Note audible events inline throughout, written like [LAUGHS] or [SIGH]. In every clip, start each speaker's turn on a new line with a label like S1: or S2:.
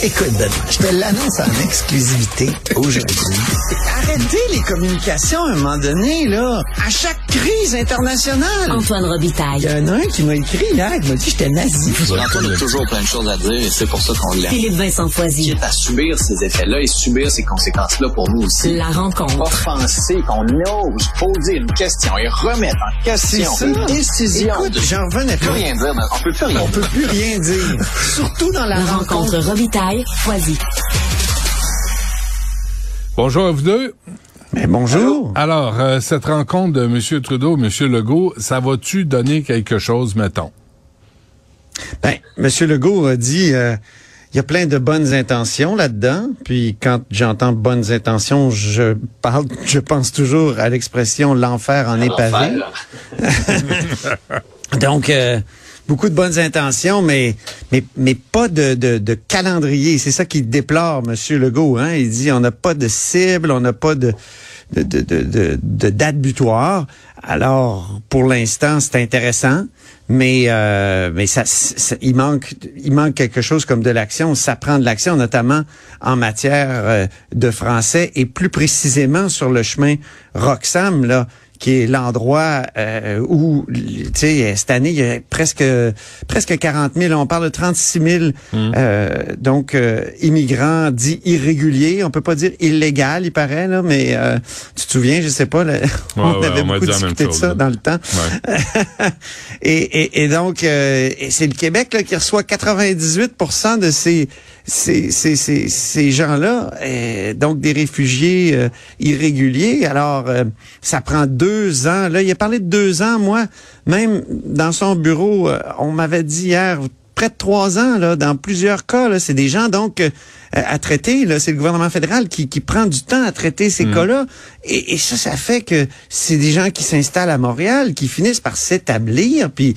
S1: Écoute, Benoît, je te l'annonce en exclusivité aujourd'hui. Arrêtez les communications à un moment donné, là. À chaque crise internationale.
S2: Antoine
S1: Il
S2: Robitaille.
S1: y en a un qui m'a écrit hier, qui m'a dit que j'étais nazi.
S3: Antoine a toujours plein de choses à dire et c'est pour ça qu'on l'aime.
S2: Philippe Vincent Foisy.
S3: à subir ces effets-là et subir ces conséquences-là pour nous aussi.
S2: La rencontre.
S3: Offenser, qu'on ose poser une question et remettre en question une décision.
S1: Écoute,
S3: de...
S1: j'en revenais
S3: peut
S1: pas.
S3: rien dire, mais on peut plus rien
S1: On peut
S3: dire.
S1: plus rien dire. [LAUGHS] Surtout dans la,
S2: La
S1: rencontre.
S2: rencontre Robitaille. Foisy.
S4: Bonjour à vous deux.
S1: Mais bonjour.
S4: Alors, euh, cette rencontre de M. Trudeau, M. Legault, ça va-tu donner quelque chose, mettons?
S1: Ben, Monsieur Legault a dit, euh, il y a plein de bonnes intentions là-dedans. Puis quand j'entends bonnes intentions, je parle, [LAUGHS] je pense toujours à l'expression l'enfer en est pavé. [LAUGHS] Donc, euh, beaucoup de bonnes intentions, mais mais mais pas de, calendrier. C'est ça qu'il déplore, Monsieur Legault. Hein? Il dit on n'a pas de cible, on n'a pas de date butoir. Alors, pour l'instant, c'est intéressant, mais euh, mais ça, ça- il manque il manque quelque chose comme de l'action. Ça prend de l'action, notamment en matière euh, de français et plus précisément sur le chemin Roxham là qui est l'endroit euh, où, tu sais, cette année, il y a presque presque 40 000, on parle de 36 000, euh, donc euh, immigrants dits irréguliers. On peut pas dire illégal, il paraît, là, mais euh, tu te souviens, je sais pas, là, [LAUGHS] on
S4: ouais,
S1: avait
S4: on
S1: beaucoup discuté de ça dans le temps.
S4: Ouais. [LAUGHS]
S1: et, et, et donc, euh, c'est le Québec là, qui reçoit 98% de ces ces, ces, ces, ces gens-là, euh, donc des réfugiés euh, irréguliers. Alors, euh, ça prend deux ans. Là, il a parlé de deux ans. Moi, même dans son bureau, on m'avait dit hier près de trois ans, là, dans plusieurs cas. Là, c'est des gens donc euh, à traiter. Là, c'est le gouvernement fédéral qui, qui prend du temps à traiter ces cas-là. Et, et ça, ça fait que c'est des gens qui s'installent à Montréal, qui finissent par s'établir, puis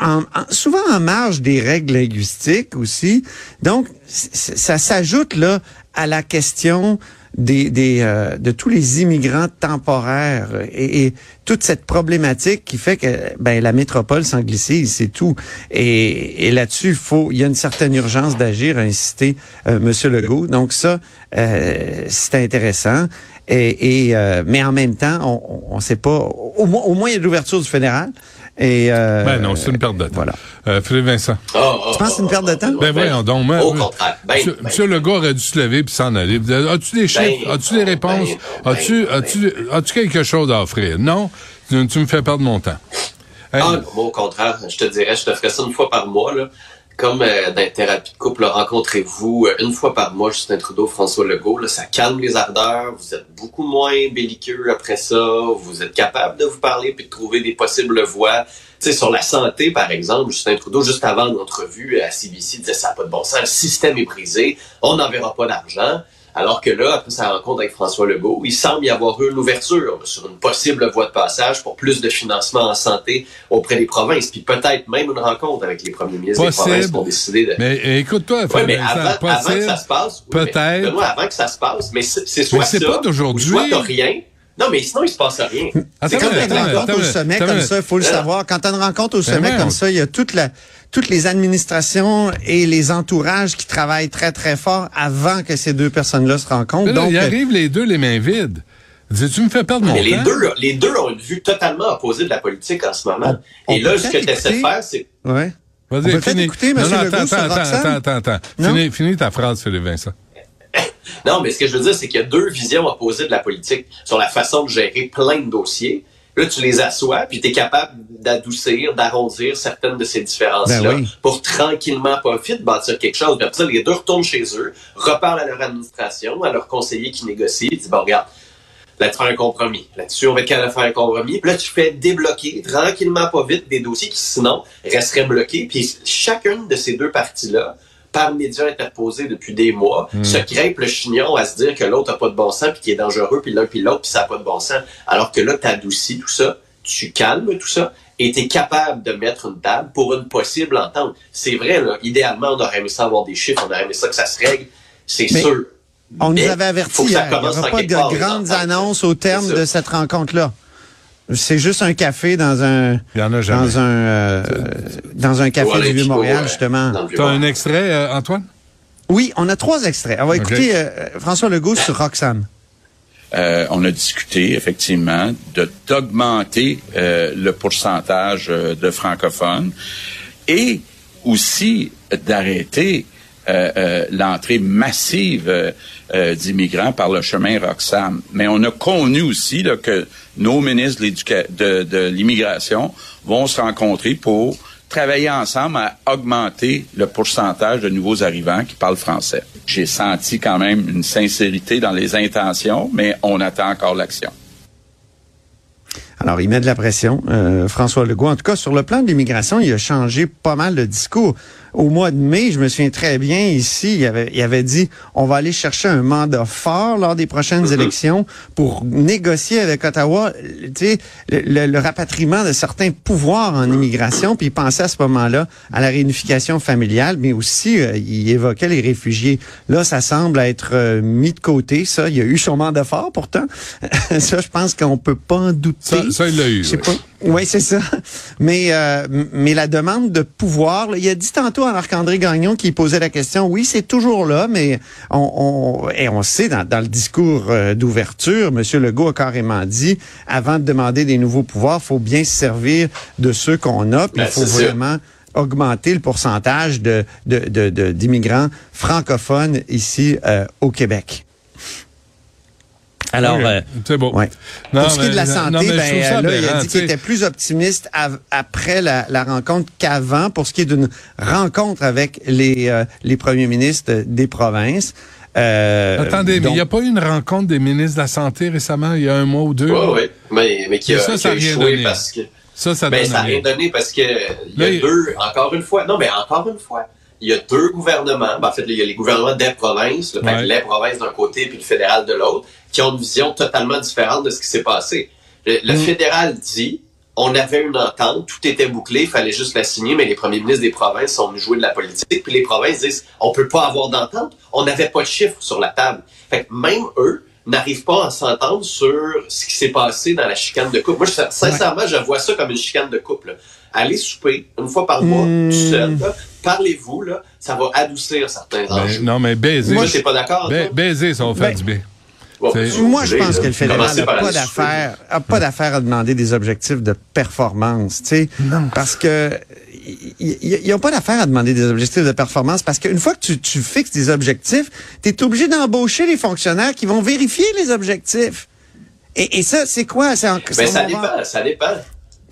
S1: en- en- souvent en marge des règles linguistiques aussi. Donc, ça s'ajoute là à la question des, des euh, de tous les immigrants temporaires et, toute cette problématique qui fait que ben la métropole s'anglicise, c'est tout. Et, et là-dessus, faut, il y a une certaine urgence d'agir, a incité euh, Monsieur Legault. Donc ça, euh, c'est intéressant. Et, et, euh, mais en même temps, on ne sait pas. Au moins, au moins, il y a de l'ouverture du fédéral. Et euh,
S4: Ben non, c'est une perte de temps.
S1: Voilà.
S4: Euh, Philippe Vincent.
S1: Tu penses que c'est une perte de temps?
S4: Ben voyons donc. moi,
S5: Au contraire. Ben,
S4: Monsieur,
S5: ben,
S4: Monsieur Legault aurait dû se lever puis s'en aller. As-tu des chiffres?
S5: Ben,
S4: As-tu des réponses?
S5: ben,
S4: As-tu,
S5: ben,
S4: as-tu, as-tu quelque chose à offrir? Non? Tu, tu me fais perdre mon temps. Hey,
S5: Ah, moi, au contraire, je te dirais, je te ferais ça une fois par mois, là. Comme euh, dans les thérapies de couple, rencontrez-vous euh, une fois par mois, Justin Trudeau, François Legault. Là, ça calme les ardeurs, vous êtes beaucoup moins belliqueux après ça, vous êtes capable de vous parler puis de trouver des possibles voies. Sais, sur la santé, par exemple, Justin Trudeau, juste avant l'entrevue à CBC, disait ça n'a pas de bon sens, le système est brisé, on n'enverra pas d'argent. Alors que là, après sa rencontre avec François Legault, il semble y avoir eu une ouverture sur une possible voie de passage pour plus de financement en santé auprès des provinces, puis peut-être même une rencontre avec les premiers ministres des
S4: Possible.
S5: provinces pour décider de...
S4: mais écoute-toi,
S5: mais
S4: Vincent,
S5: avant, avant que ça se passe... oui, mais,
S4: peut-être.
S5: Benoît, avant que ça se passe, mais c'est soit
S4: Mais c'est
S5: ça,
S4: pas d'aujourd'hui.
S5: ou soit t'as rien. Non, mais sinon, il se passe rien.
S1: C'est comme une rencontre au sommet comme ça, il faut le savoir. Quand tu as une rencontre au sommet comme ça, il y a toute la, toutes les administrations et les entourages qui travaillent très, très fort avant que ces deux personnes-là se rencontrent.
S4: Mais là,
S1: Donc,
S4: ils
S1: euh,
S4: arrivent les deux les mains vides. Tu me fais perdre mon
S5: Mais les
S4: temps?
S5: deux, les deux ont une vue totalement opposée de la politique en ce moment.
S1: On- on
S5: Et là, ce que tu essaies de faire, c'est...
S1: ouais.
S4: Vas-y,
S1: On peut écouter,
S4: Non, non,
S1: Legault,
S4: attends, attends, attends, attends, attends.
S1: Non?
S4: Finis, finis ta phrase, Philippe Vincent. [LAUGHS]
S5: Non, mais ce que je veux dire, c'est qu'il y a deux visions opposées de la politique sur la façon de gérer plein de dossiers. Là, tu les assois, puis tu es capable d'adoucir, d'arrondir certaines de ces différences-là
S1: Ben oui.
S5: pour tranquillement, pas vite, bâtir quelque chose. Puis après ça, les deux retournent chez eux, reparlent à leur administration, à leurs conseillers qui négocient, puis disent, bon, regarde, là, tu fais un compromis. Là-dessus, on va être capable de faire un compromis. Puis là, tu fais débloquer tranquillement, pas vite, des dossiers qui, sinon, resteraient bloqués. Puis chacune de ces deux parties-là, par médias interposés depuis des mois, se crêpe le chignon à se dire que l'autre a pas de bon sens, puis qu'il est dangereux, puis l'un puis l'autre, puis ça a pas de bon sens. Alors que là, tu adoucis tout ça, tu calmes tout ça, et tu es capable de mettre une table pour une possible entente. C'est vrai, là, idéalement, on aurait aimé ça avoir des chiffres, on aurait aimé ça que ça se règle, c'est sûr.
S1: On
S5: Mais
S1: nous avait averti hier. Il n'y aura pas de grandes annonces au terme de cette rencontre-là. C'est juste un café dans un
S4: Il y en a jamais.
S1: dans un euh, dans un café du Vieux-Montréal justement.
S5: dans le
S4: T'as un extrait, euh, Antoine?
S1: Oui, on a trois extraits. On va écouter euh, François Legault sur Roxham.
S6: Euh, on a discuté effectivement de d'augmenter euh, le pourcentage euh, de francophones et aussi d'arrêter l'entrée massive euh, euh, d'immigrants par le chemin Roxham. Mais on a connu aussi que nos ministres de l'immigration vont se rencontrer pour travailler ensemble à augmenter le pourcentage de nouveaux arrivants qui parlent français. J'ai senti quand même une sincérité dans les intentions, mais on attend encore l'action.
S1: Alors, il met de la pression, euh, François Legault. En tout cas, sur le plan de l'immigration, il a changé pas mal de discours. Au mois de mai, je me souviens très bien, ici, il avait, il avait dit, on va aller chercher un mandat fort lors des prochaines élections pour négocier avec Ottawa, tu sais, le, le- le rapatriement de certains pouvoirs en immigration. Puis il pensait à ce moment-là à la réunification familiale, mais aussi, euh, il évoquait les réfugiés. Là, ça semble être euh, mis de côté, ça. Il y a eu son mandat fort, pourtant. [LAUGHS] ça, je pense qu'on peut pas en douter.
S4: Ça, ça, il l'a eu.
S1: Je sais
S4: oui.
S1: pas. Oui, c'est ça. Mais euh, mais la demande de pouvoir, là, il a dit tantôt à Marc-André Gagnon qui posait la question, oui, c'est toujours là, mais on, on, et on sait dans, dans le discours euh, d'ouverture, M. Legault a carrément dit, avant de demander des nouveaux pouvoirs, faut bien se servir de ceux qu'on a, puis
S5: Ben,
S1: il faut
S5: c'est ça.
S1: vraiment augmenter le pourcentage de de- de- de- d'immigrants francophones ici euh, au Québec. Alors, euh,
S4: c'est beau.
S1: Ouais.
S4: Non,
S1: Pour ce qui est de la santé,
S4: non,
S1: ben,
S4: trouve ça
S1: là, il a dit qu'il était plus optimiste av- après la, la rencontre qu'avant pour ce qui est d'une rencontre avec les, euh, les premiers ministres des provinces. Euh,
S4: Attendez, mais il n'y a pas eu une rencontre des ministres de la Santé récemment, il y a un mois ou deux?
S5: Oui, oui. Mais, mais qui a,
S4: ça,
S5: qui
S4: ça
S5: a
S4: a rien
S5: échoué
S4: donné.
S5: parce que.
S4: Ça, ça
S5: Ben,
S4: donne
S5: ça n'a rien donné parce que il y a deux, encore une fois, non, mais encore une fois, il y a deux gouvernements. Ben, en fait, il y a les gouvernements des provinces, le
S4: Ouais.
S5: les provinces d'un côté puis le fédéral de l'autre, qui ont une vision totalement différente de ce qui s'est passé. Le, le
S1: Mm.
S5: fédéral dit, on avait une entente, tout était bouclé, il fallait juste la signer, mais les premiers ministres des provinces sont venus jouer de la politique, puis les provinces disent, on peut pas avoir d'entente, on n'avait pas de chiffres sur la table. Fait que même eux n'arrivent pas à s'entendre sur ce qui s'est passé dans la chicane de couple. Moi, je- sincèrement, je vois ça comme une chicane de couple. Allez souper une fois par mois, tout seul, là. parlez-vous, là, ça va adoucir certains
S4: Ben,
S5: enjeux.
S4: non, mais baiser.
S5: Moi, t'es pas d'accord?
S4: ba-
S5: toi?
S4: baiser, ça va faire
S1: Ben,
S4: du bien.
S5: Bon,
S1: Moi, je pense que le fédéral n'a pas d'affaire, a pas d'affaire à demander des objectifs de performance, tu sais, parce que ils n'ont pas d'affaire à demander des objectifs de performance parce qu'une fois que tu, tu fixes des objectifs, tu es obligé d'embaucher les fonctionnaires qui vont vérifier les objectifs. Et, et ça, c'est quoi? En-
S5: Ben, ça dépend, ça dépend.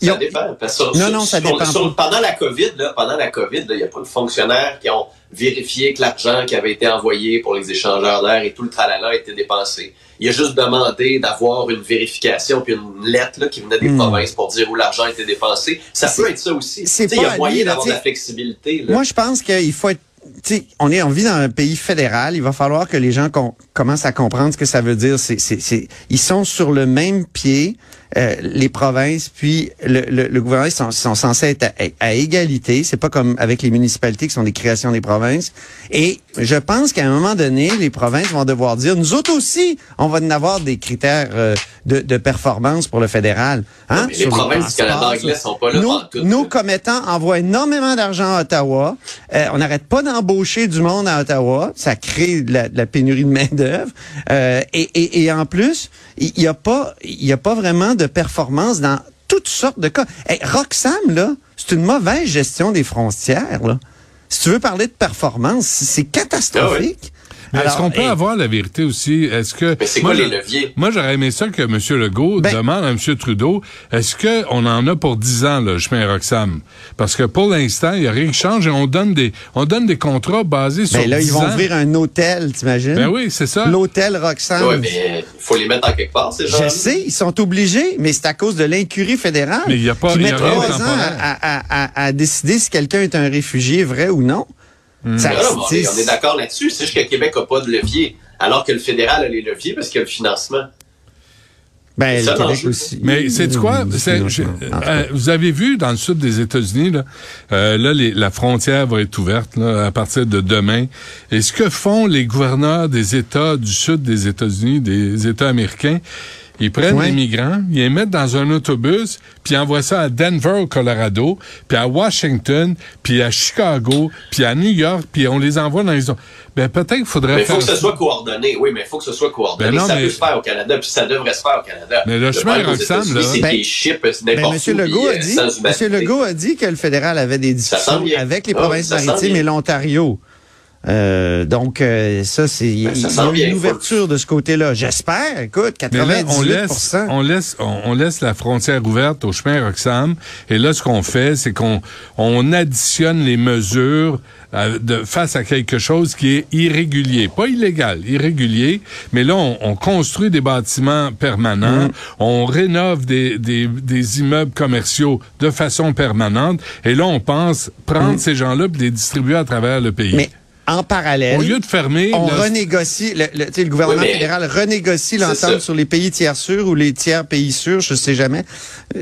S5: Ça
S1: ont-
S5: dépend. Parce que sur-
S1: Non,
S5: sur-
S1: non, ça
S5: sur-
S1: dépend
S5: pendant la COVID, là, pendant la COVID, il n'y a pas de fonctionnaires qui ont vérifié que l'argent qui avait été envoyé pour les échangeurs d'air et tout le tralala a été dépensé. Il a juste demandé d'avoir une vérification puis une lettre là, qui venait des
S1: Hmm.
S5: provinces pour dire où l'argent été dépensé. Ça peut être ça aussi. Il y a moyen d'avoir de la flexibilité. Là.
S1: Moi, je pense qu'il faut être. tu sais, on est, on vit dans un pays fédéral. Il va falloir que les gens com- commencent à comprendre ce que ça veut dire. C'est, c'est, c'est- ils sont sur le même pied, euh, les provinces, puis le, le, le gouvernement ils sont, sont censés être à, à égalité. C'est pas comme avec les municipalités qui sont des créations des provinces. Et je pense qu'à un moment donné, les provinces vont devoir dire, nous autres aussi, on va en avoir des critères euh, de, de performance pour le fédéral. Hein,
S5: mais les provinces du Canada anglais sont pas là
S1: nos,
S5: pantoute,
S1: nos commettants envoient énormément d'argent à Ottawa. Euh, on n'arrête pas d'embaucher du monde à Ottawa. Ça crée de la, de la pénurie de Euh, et, et, et en plus, il n'y a, pas- il y a pas vraiment de performance dans toutes sortes de cas. Hey, Roxham, là, c'est une mauvaise gestion des frontières. Là. Si tu veux parler de performance, c'est catastrophique.
S4: Mais est-ce qu'on peut avoir la vérité aussi? Est-ce que.
S5: Mais c'est
S4: Moi,
S5: quoi les leviers?
S4: Moi, j'aurais aimé ça que M. Legault
S1: Ben-
S4: demande à M. Trudeau, est-ce qu'on en a pour 10 ans, le chemin Roxham? Parce que pour l'instant, il n'y a rien qui change et on donne des, on donne des contrats basés sur
S1: Ben là,
S4: 10
S1: ils vont
S4: ans.
S1: ouvrir un hôtel, t'imagines?
S4: Ben oui, c'est ça.
S1: L'hôtel Roxham.
S5: Oui, mais il faut les mettre en quelque part, ces gens
S1: Je sais, ils sont obligés, mais c'est à cause de l'incurie fédérale.
S4: Mais il y a pas-
S1: qui
S4: il y
S1: met
S4: a rien
S1: trois
S4: de
S1: ans
S4: temporaire.
S1: à, à, à, à décider si quelqu'un est un réfugié, vrai ou non. Ça-
S5: Non, on est,
S1: c'est-
S5: on est d'accord là-dessus. C'est juste que Québec n'a pas de levier, alors que le fédéral a les leviers parce qu'il y a le financement.
S1: Ben,
S5: Ça,
S1: le Québec aussi.
S4: Mais c'est quoi?
S1: Mmh,
S4: C'est- je-
S1: cas.
S4: euh, vous avez vu dans le sud des États-Unis, là, euh, là les- la frontière va être ouverte là, à partir de demain. Et ce que font les gouverneurs des États du sud des États-Unis, des États américains, Ils prennent
S1: Ouais.
S4: les migrants, ils les mettent dans un autobus, puis ils envoient ça à Denver, au Colorado, puis à Washington, puis à Chicago, puis à New York, puis on les envoie dans les... Ben, peut-être qu'il faudrait
S5: Mais il
S4: faire
S5: faut que ce soit coordonné. Oui, mais il faut que ce soit coordonné.
S4: Ben non,
S5: ça
S4: mais-
S5: peut se faire au Canada, puis ça devrait se faire au Canada.
S4: Mais le chemin
S5: États-Unis,
S4: là-
S5: c'est
S1: Ben- Ben,
S5: n'importe
S1: Monsieur
S5: où.
S1: Legault
S5: puis,
S1: a
S5: euh,
S1: dit,
S5: humanité.
S1: Legault a dit que le fédéral avait des discussions avec les
S5: Ah oui,
S1: provinces
S5: sent
S1: maritimes et l'Ontario. Euh, donc euh, ça c'est il
S5: Ben,
S1: y a une
S5: faut-
S1: ouverture de ce côté-là. J'espère. Écoute,
S4: Mais là,
S1: 98
S4: on laisse, on laisse, on, on laisse la frontière ouverte au chemin Roxham. Et là, ce qu'on fait, c'est qu'on on additionne les mesures euh, de, face à quelque chose qui est irrégulier, pas illégal, irrégulier. Mais là, on, on construit des bâtiments permanents, on rénove des, des, des immeubles commerciaux de façon permanente. Et là, on pense prendre ces gens-là et les distribuer à travers le pays.
S1: Mais en parallèle,
S4: Au lieu de fermer,
S1: on renégocie, le, gouvernement
S5: Oui, mais-
S1: fédéral renégocie l'entente sur les pays tiers sûrs ou les tiers pays sûrs, je sais jamais.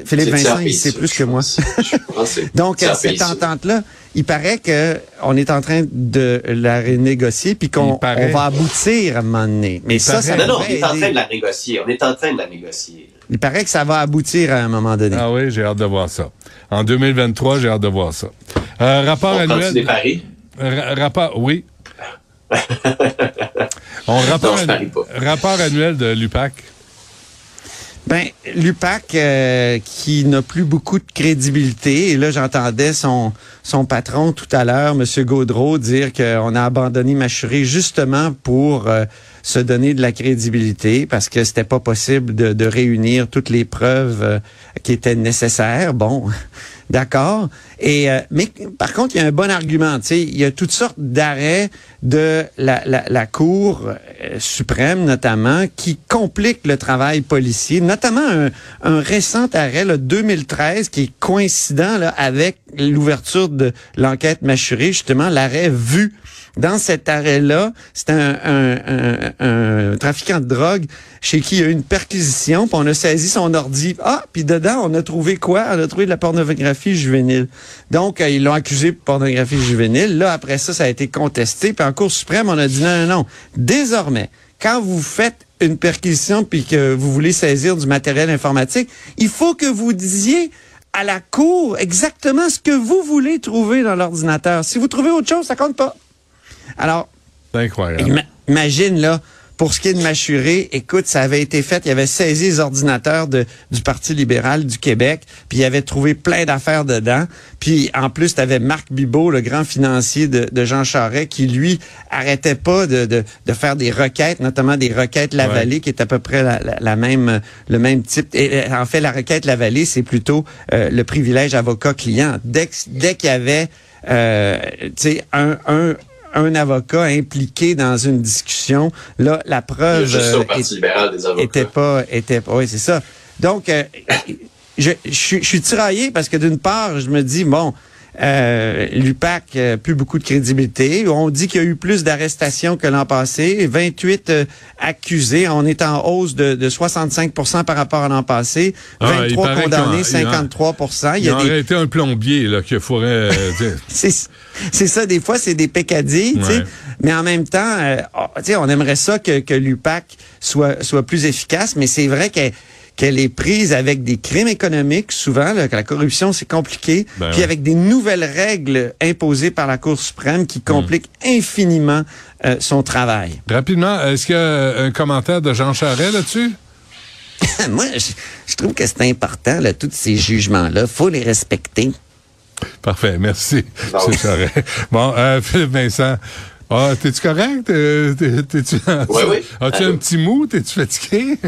S1: Philippe Vincent, il sait plus que moi. [LAUGHS]
S5: Je pense
S1: Donc, cette entente-là, il paraît que on est en train de la renégocier puis qu'on
S4: paraît.
S1: va aboutir à un moment donné. Mais ça,
S4: paraît.
S1: ça
S5: Non, non, on est en train de la négocier. On est en train de la négocier.
S1: Il paraît que ça va aboutir à un moment donné.
S4: Ah oui, j'ai hâte de voir ça. En 2023, j'ai hâte de voir ça. Euh, rapport
S5: On
S4: annuel.
S5: des paris?
S4: Ra- rapport, oui. [LAUGHS] On rapport,
S5: Non,
S4: annu- annuel de l'UPAC.
S1: Ben, l'UPAC, euh, qui n'a plus beaucoup de crédibilité, et là, j'entendais son, son patron tout à l'heure, M. Gaudreau, dire qu'on a abandonné Machuré justement pour euh, se donner de la crédibilité, parce que c'était pas possible de, de réunir toutes les preuves euh, qui étaient nécessaires. Bon, d'accord? Et euh, mais par contre, il y a un bon argument. Tu sais, il y a toutes sortes d'arrêts de la, la, Cour euh, suprême, notamment, qui compliquent le travail policier. Notamment un, récent arrêt, le 2013, qui est coïncident avec l'ouverture de l'enquête mâchurée, justement, l'arrêt vu. Dans cet arrêt-là, c'est un, un, un, un trafiquant de drogue chez qui il y a eu une perquisition, puis on a saisi son ordi. Ah, puis dedans, on a trouvé quoi? On a trouvé de la pornographie juvénile. Donc, euh, ils l'ont accusé de pornographie juvénile. Là, après ça, ça a été contesté. Puis en Cour suprême, on a dit non, non, non. Désormais, quand vous faites une perquisition puis que vous voulez saisir du matériel informatique, il faut que vous disiez à la Cour exactement ce que vous voulez trouver dans l'ordinateur. Si vous trouvez autre chose, ça compte pas. Alors,
S4: C'est incroyable.
S1: Ima- Imagine, là, pour ce qui est de Machuré, écoute, ça avait été fait, il avait saisi les ordinateurs de, du Parti libéral du Québec, puis il avait trouvé plein d'affaires dedans. Puis en plus, tu avais Marc Bibot, le grand financier de, de Jean Charest, qui, lui, arrêtait pas de, de, de faire des requêtes, notamment des requêtes Lavallée, qui est à peu près la, la, la même, le même type. Et, en fait, la requête Lavallée, c'est plutôt euh, le privilège avocat-client. Dès, qu'il y avait euh, tu sais, un... un un avocat impliqué dans une discussion, là, la preuve euh, est- était pas, était pas, oui, c'est ça. Donc, euh, je, je, je suis tiraillé parce que d'une part, je me dis, bon, euh, l'UPAC, euh, plus beaucoup de crédibilité. On dit qu'il y a eu plus d'arrestations que l'an passé. 28 euh, accusés. On est en hausse de, de 65% par rapport à l'an passé.
S4: Ah, il
S1: 23
S4: paraît
S1: condamnés,
S4: qu'il y en-
S1: 53 Il y a des
S4: aurait été un plombier là, qu'il faudrait... euh, [LAUGHS]
S1: c'est ça des fois c'est des pécadilles tu sais
S4: Ouais.
S1: mais en même temps euh, oh, tu sais on aimerait ça que que l'UPAC soit soit plus efficace mais c'est vrai qu'elle qu'elle est prise avec des crimes économiques souvent là, que la corruption c'est compliqué
S4: Ben
S1: puis
S4: ouais.
S1: avec des nouvelles règles imposées par la Cour suprême qui compliquent
S4: Hmm.
S1: infiniment euh, son travail
S4: Rapidement, est-ce qu'il y a un commentaire de Jean Charest là-dessus? [LAUGHS]
S1: moi je, je trouve que c'est important là tous ces jugements là faut les respecter
S4: Parfait, merci,
S5: Bon.
S4: M. Charest. Bon, euh, Philippe Vincent, ah, t'es-tu correct? T'es- T'es-tu
S5: Oui, oui. [LAUGHS]
S4: As-tu un petit mou? T'es-tu fatigué?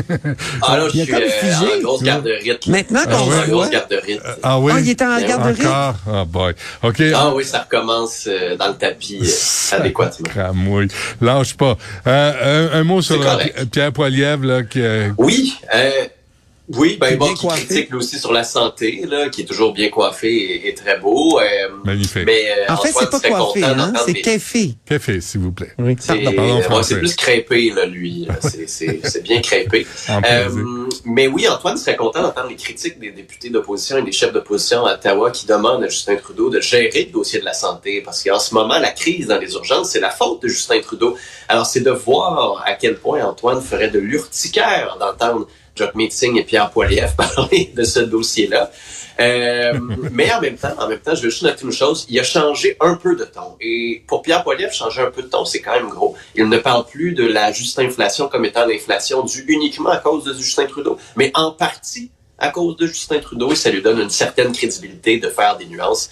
S5: Ah là, je suis
S1: comme
S5: euh,
S1: figé.
S5: en grosse garde de.
S1: Maintenant
S5: Je
S1: qu'on
S5: en
S1: voit-
S5: grosse garde de
S4: ah oui?
S1: ah il est en
S5: Ben
S1: garderie
S4: Encore? Ah boy. OK.
S5: Ah oui, ça recommence euh, dans le tapis euh, adéquatement.
S4: Cramouille. Lâche pas. Euh, un, un mot sur Pierre Poilievre, là, qui, euh,
S5: Oui, euh, oui, ben bon, qui
S1: coiffé.
S5: critique lui aussi sur la santé, là, qui est toujours bien coiffé et, et très beau. euh,
S4: Magnifique.
S5: Mais euh,
S1: en fait
S5: Antoine
S1: c'est pas coiffé hein c'est café
S4: café, s'il vous plaît.
S1: oui
S5: C'est ouais, c'est plus crêpé, là, lui. [LAUGHS] C'est- bien crêpé. Euh, mais oui, Antoine serait content d'entendre les critiques des députés d'opposition et des chefs d'opposition à Ottawa qui demandent à Justin Trudeau de gérer le dossier de la santé. Parce qu'en ce moment, la crise dans les urgences, c'est la faute de Justin Trudeau. Alors, c'est de voir à quel point Antoine ferait de l'urticaire d'entendre Jacques Meeting et Pierre Poilievre [LAUGHS] parler de ce dossier-là. Euh, mais en même temps, en même temps, je veux juste noter une chose, il a changé un peu de ton. Et pour Pierre Poilievre, changer un peu de ton, c'est quand même gros. Il ne parle plus de la juste inflation comme étant l'inflation due uniquement à cause de Justin Trudeau, mais en partie à cause de Justin Trudeau, et ça lui donne une certaine crédibilité de faire des nuances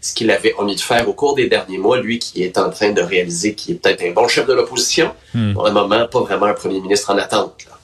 S5: ce qu'il avait omis de faire au cours des derniers mois, lui qui est en train de réaliser qu'il est peut-être un bon chef de l'opposition, pour le moment, pas vraiment un premier ministre en attente. Là.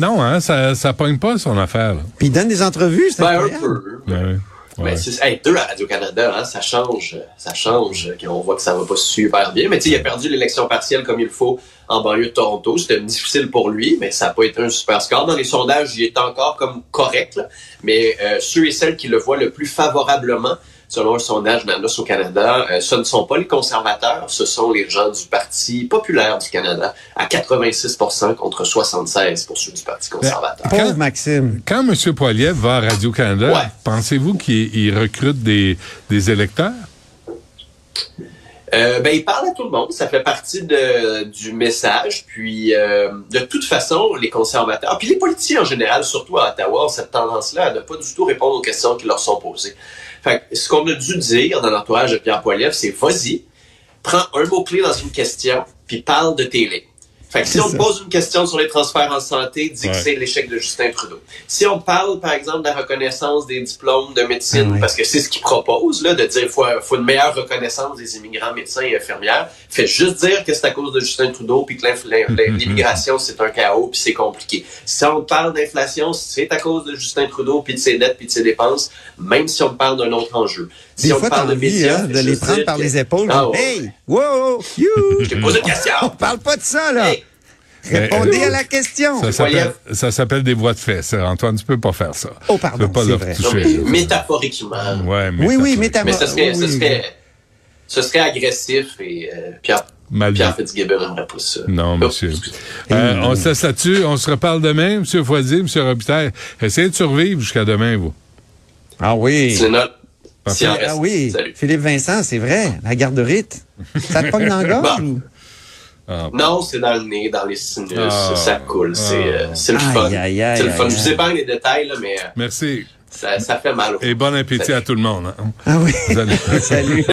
S4: Non, hein, ça, ça pogne pas son affaire.
S1: Puis il donne des entrevues, c'est
S5: Ben, un peu.
S4: Ouais,
S5: Mais
S4: ouais.
S5: c'est, hey, deux à Radio-Canada, hein, ça change, ça change, qu'on voit que ça va pas super bien. Mais tu sais, il a perdu l'élection partielle comme il faut en banlieue de Toronto. C'était difficile pour lui, mais ça n'a pas été un super score. Dans les sondages, il est encore comme correct. là. Mais euh, ceux et celles qui le voient le plus favorablement, selon un sondage d'Anos au Canada, euh, ce ne sont pas les conservateurs, ce sont les gens du Parti populaire du Canada, à 86 contre 76 pour ceux du Parti conservateur.
S4: Quand-
S1: Maxime.
S4: Quand M. Poiliev va à Radio-Canada,
S5: Ouais.
S4: pensez-vous qu'il il recrute des, des électeurs?
S5: Euh, ben, il parle à tout le monde. Ça fait partie de, du message. Puis, euh, de toute façon, les conservateurs, puis les politiciens en général, surtout à Ottawa, ont cette tendance-là à ne pas du tout répondre aux questions qui leur sont posées. Fait que ce qu'on a dû dire dans l'entourage de Pierre Poilievre, c'est vas-y, prends un mot-clé dans une question, puis parle de lignes. Fait que si on
S1: ça.
S5: pose une question sur les transferts en santé, dis que c'est l'échec de Justin Trudeau. Si on parle, par exemple, de la reconnaissance des diplômes de médecine,
S1: Ah
S5: parce que c'est ce qu'il propose, là, de dire qu'il faut, faut une meilleure reconnaissance des immigrants médecins et infirmières, fait juste dire que c'est à cause de Justin Trudeau, puis que [LAUGHS] l'immigration, c'est un chaos, puis c'est compliqué. Si on parle d'inflation, c'est à cause de Justin Trudeau, puis de ses dettes, puis de ses dépenses, même si on parle d'un autre enjeu. Si
S1: Des
S5: on
S1: fois,
S5: parle de
S1: envie
S5: médias,
S1: hein, de les prendre par
S5: que-
S1: les épaules.
S5: Ah, ouais.
S1: Hey, wow, you!
S5: Je t'ai posé une question!
S1: On parle pas de ça, là.
S5: Hey.
S1: Répondez
S4: Euh,
S1: à la question.
S4: Ça s'appelle, des voies de fait, ça. Antoine, tu peux pas faire ça.
S1: Oh, pardon,
S4: Tu peux pas leur
S1: vrai.
S4: Toucher.
S5: métaphoriquement.
S4: Ouais,
S1: Oui, oui,
S4: métaphorique.
S1: métaphorique.
S5: Mais ce serait,
S1: oui,
S5: ce
S1: oui.
S5: serait, ce serait agressif et euh, Pierre,
S4: Mal
S5: Pierre. Fitzgibbon n'aimerait pas ça.
S4: Non,
S5: Oh,
S4: monsieur. Euh, on se laisse là-dessus. On se reparle demain, monsieur Foisy, monsieur Robitaille. Essayez de survivre jusqu'à demain, vous.
S1: Ah oui.
S5: C'est notre. Si
S1: Ah oui,
S5: Salut.
S1: Philippe Vincent, c'est vrai, la garde-rite. Ça te pogne dans la gorge?
S5: Bon.
S1: ou?
S5: Non, c'est dans le nez, dans les sinus,
S4: Ah.
S5: ça coule. C'est euh,
S4: Ah.
S5: c'est le fun.
S1: Aïe, aïe, aïe,
S5: c'est le fun.
S1: aïe,
S5: Je vous épargne les détails, là, mais euh,
S4: Merci.
S5: ça, ça fait mal. au
S4: Et bon appétit
S5: Salut.
S4: à tout le monde. hein.
S1: Ah oui.
S4: Salut. [LAUGHS]
S1: Salut.